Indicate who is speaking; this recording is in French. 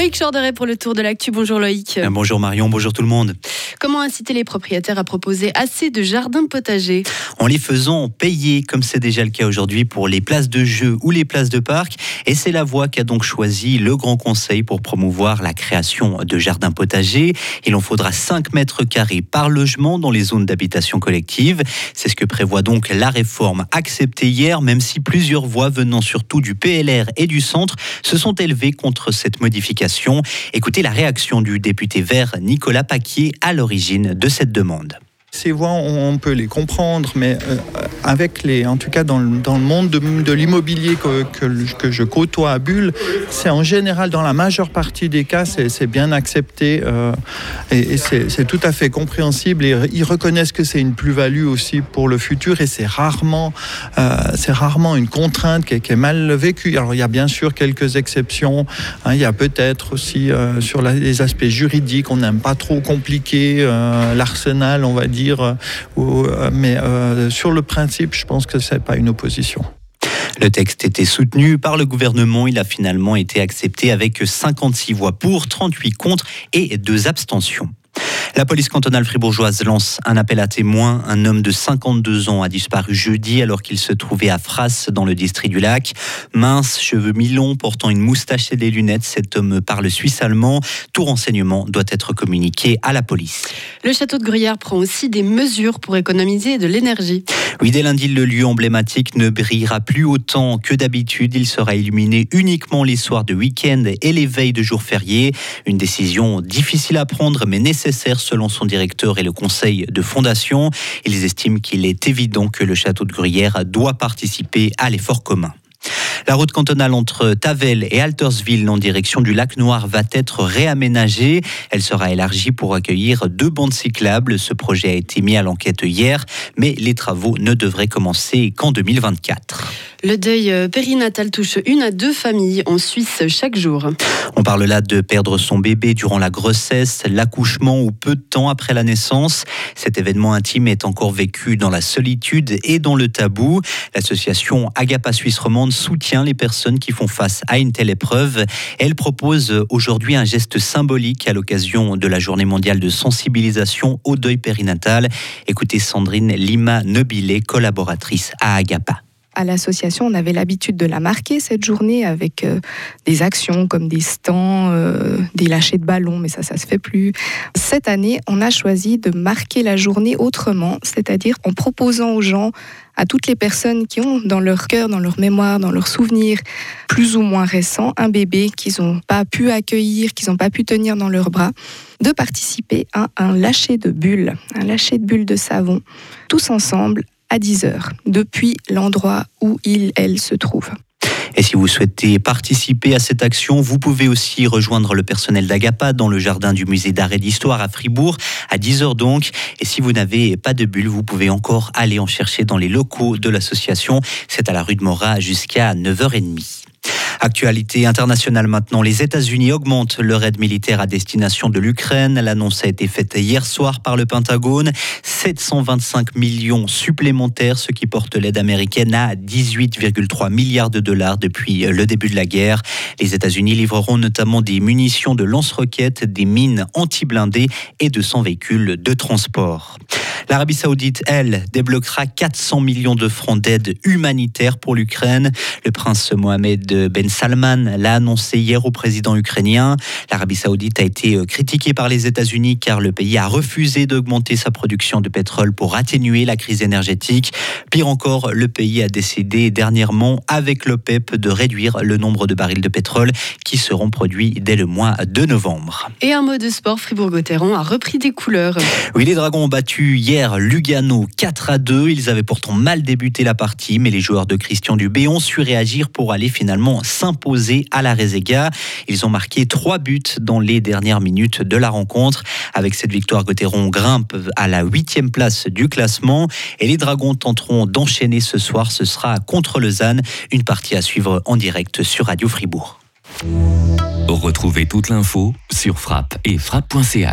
Speaker 1: Loïc Chorderet pour le tour de l'actu. Bonjour Loïc.
Speaker 2: Euh, bonjour Marion, bonjour tout le monde.
Speaker 1: Comment inciter les propriétaires à proposer assez de jardins potagers
Speaker 2: En les faisant payer, comme c'est déjà le cas aujourd'hui pour les places de jeu ou les places de parc. Et c'est la voie qu'a donc choisi le Grand Conseil pour promouvoir la création de jardins potagers. Il en faudra 5 mètres carrés par logement dans les zones d'habitation collective. C'est ce que prévoit donc la réforme acceptée hier, même si plusieurs voix venant surtout du PLR et du centre se sont élevées contre cette modification Écoutez la réaction du député vert Nicolas Paquier à de cette demande.
Speaker 3: Ces voix, on peut les comprendre, mais euh, avec les, en tout cas dans le, dans le monde de, l'immobilier que, que, je côtoie à Bulle, c'est en général, dans la majeure partie des cas, c'est bien accepté euh, et, c'est tout à fait compréhensible. Et ils reconnaissent que c'est une plus-value aussi pour le futur et c'est rarement, euh, rarement une contrainte qui est, mal vécue. Alors il y a bien sûr quelques exceptions. Hein. il y a peut-être aussi sur les aspects juridiques, on n'aime pas trop compliquer l'arsenal, on va dire euh, mais euh, sur le principe, je pense que ce n'est pas une opposition.
Speaker 2: Le texte était soutenu par le gouvernement. Il a finalement été accepté avec 56 voix pour, 38 contre et 2 abstentions. La police cantonale fribourgeoise lance un appel à témoins. Un homme de 52 ans a disparu jeudi alors qu'il se trouvait à Fras dans le district du lac. Mince, cheveux mi-longs, portant une moustache et des lunettes, cet homme parle suisse-allemand. Tout renseignement doit être communiqué à la police.
Speaker 1: Le château de Gruyère prend aussi des mesures pour économiser de l'énergie.
Speaker 2: Oui, dès lundi, le lieu emblématique ne brillera plus autant que d'habitude. Il sera illuminé uniquement les soirs de week-end et les veilles de jours fériés. Une décision difficile à prendre mais nécessaire selon son directeur et le conseil de fondation. Ils estiment qu'il est évident que le château de Gruyère doit participer à l'effort commun. La route cantonale entre Tavel et Altersville en direction du lac Noir va être réaménagée. Elle sera élargie pour accueillir deux bandes cyclables. Ce projet a été mis à l'enquête hier, mais les travaux ne devraient commencer qu'en 2024.
Speaker 1: Le deuil euh, périnatal touche une à deux familles en Suisse chaque jour.
Speaker 2: On parle là de perdre son bébé durant la grossesse, l'accouchement ou peu de temps après la naissance. Cet événement intime est encore vécu dans la solitude et dans le tabou. L'association Agapa Suisse Romande soutient les personnes qui font face à une telle épreuve. Elle propose aujourd'hui un geste symbolique à l'occasion de la journée mondiale de sensibilisation au deuil périnatal. Écoutez Sandrine Lima Nobilé, collaboratrice à Agapa
Speaker 4: à l'association, on avait l'habitude de la marquer cette journée avec euh, des actions comme des stands, euh, des lâchers de ballons, mais ça, ça se fait plus. Cette année, on a choisi de marquer la journée autrement, c'est-à-dire en proposant aux gens, à toutes les personnes qui ont dans leur cœur, dans leur mémoire, dans leurs souvenirs plus ou moins récents, un bébé qu'ils n'ont pas pu accueillir, qu'ils n'ont pas pu tenir dans leurs bras, de participer à un lâcher de bulles, un lâcher de bulles de savon, tous ensemble à 10 heures, depuis l'endroit où il, elle se trouve.
Speaker 2: Et si vous souhaitez participer à cette action, vous pouvez aussi rejoindre le personnel d'Agapa dans le jardin du musée d'art et d'histoire à Fribourg, à 10h donc. Et si vous n'avez pas de bulle, vous pouvez encore aller en chercher dans les locaux de l'association. C'est à la rue de Morat jusqu'à 9h30. Actualité internationale maintenant, les États-Unis augmentent leur aide militaire à destination de l'Ukraine. L'annonce a été faite hier soir par le Pentagone. 725 millions supplémentaires, ce qui porte l'aide américaine à 18,3 milliards de dollars depuis le début de la guerre. Les États-Unis livreront notamment des munitions de lance-roquettes, des mines anti-blindées et de 100 véhicules de transport. L'Arabie saoudite, elle, débloquera 400 millions de francs d'aide humanitaire pour l'Ukraine. Le prince Mohamed Ben Salman l'a annoncé hier au président ukrainien. L'Arabie saoudite a été euh, critiquée par les États-Unis car le pays a refusé d'augmenter sa production de pétrole pour atténuer la crise énergétique. Pire encore, le pays a décidé dernièrement avec l'OPEP de réduire le nombre de barils de pétrole qui seront produits dès le mois de novembre.
Speaker 1: Et un mot de sport, Fribourg-Gotteron a repris des couleurs.
Speaker 2: Oui, les Dragons ont battu hier Lugano 4 à 2. Ils avaient pourtant mal débuté la partie, mais les joueurs de Christian Dubé ont su réagir pour aller finalement s'imposer à la Rezega. Ils ont marqué trois buts dans les dernières minutes de la rencontre. Avec cette victoire, Gauthieron grimpe à la huitième place du classement et les Dragons tenteront d'enchaîner ce soir. Ce sera contre Lausanne, une partie à suivre en direct sur Radio Fribourg.
Speaker 5: Retrouvez toute l'info sur frappe et frappe.ch.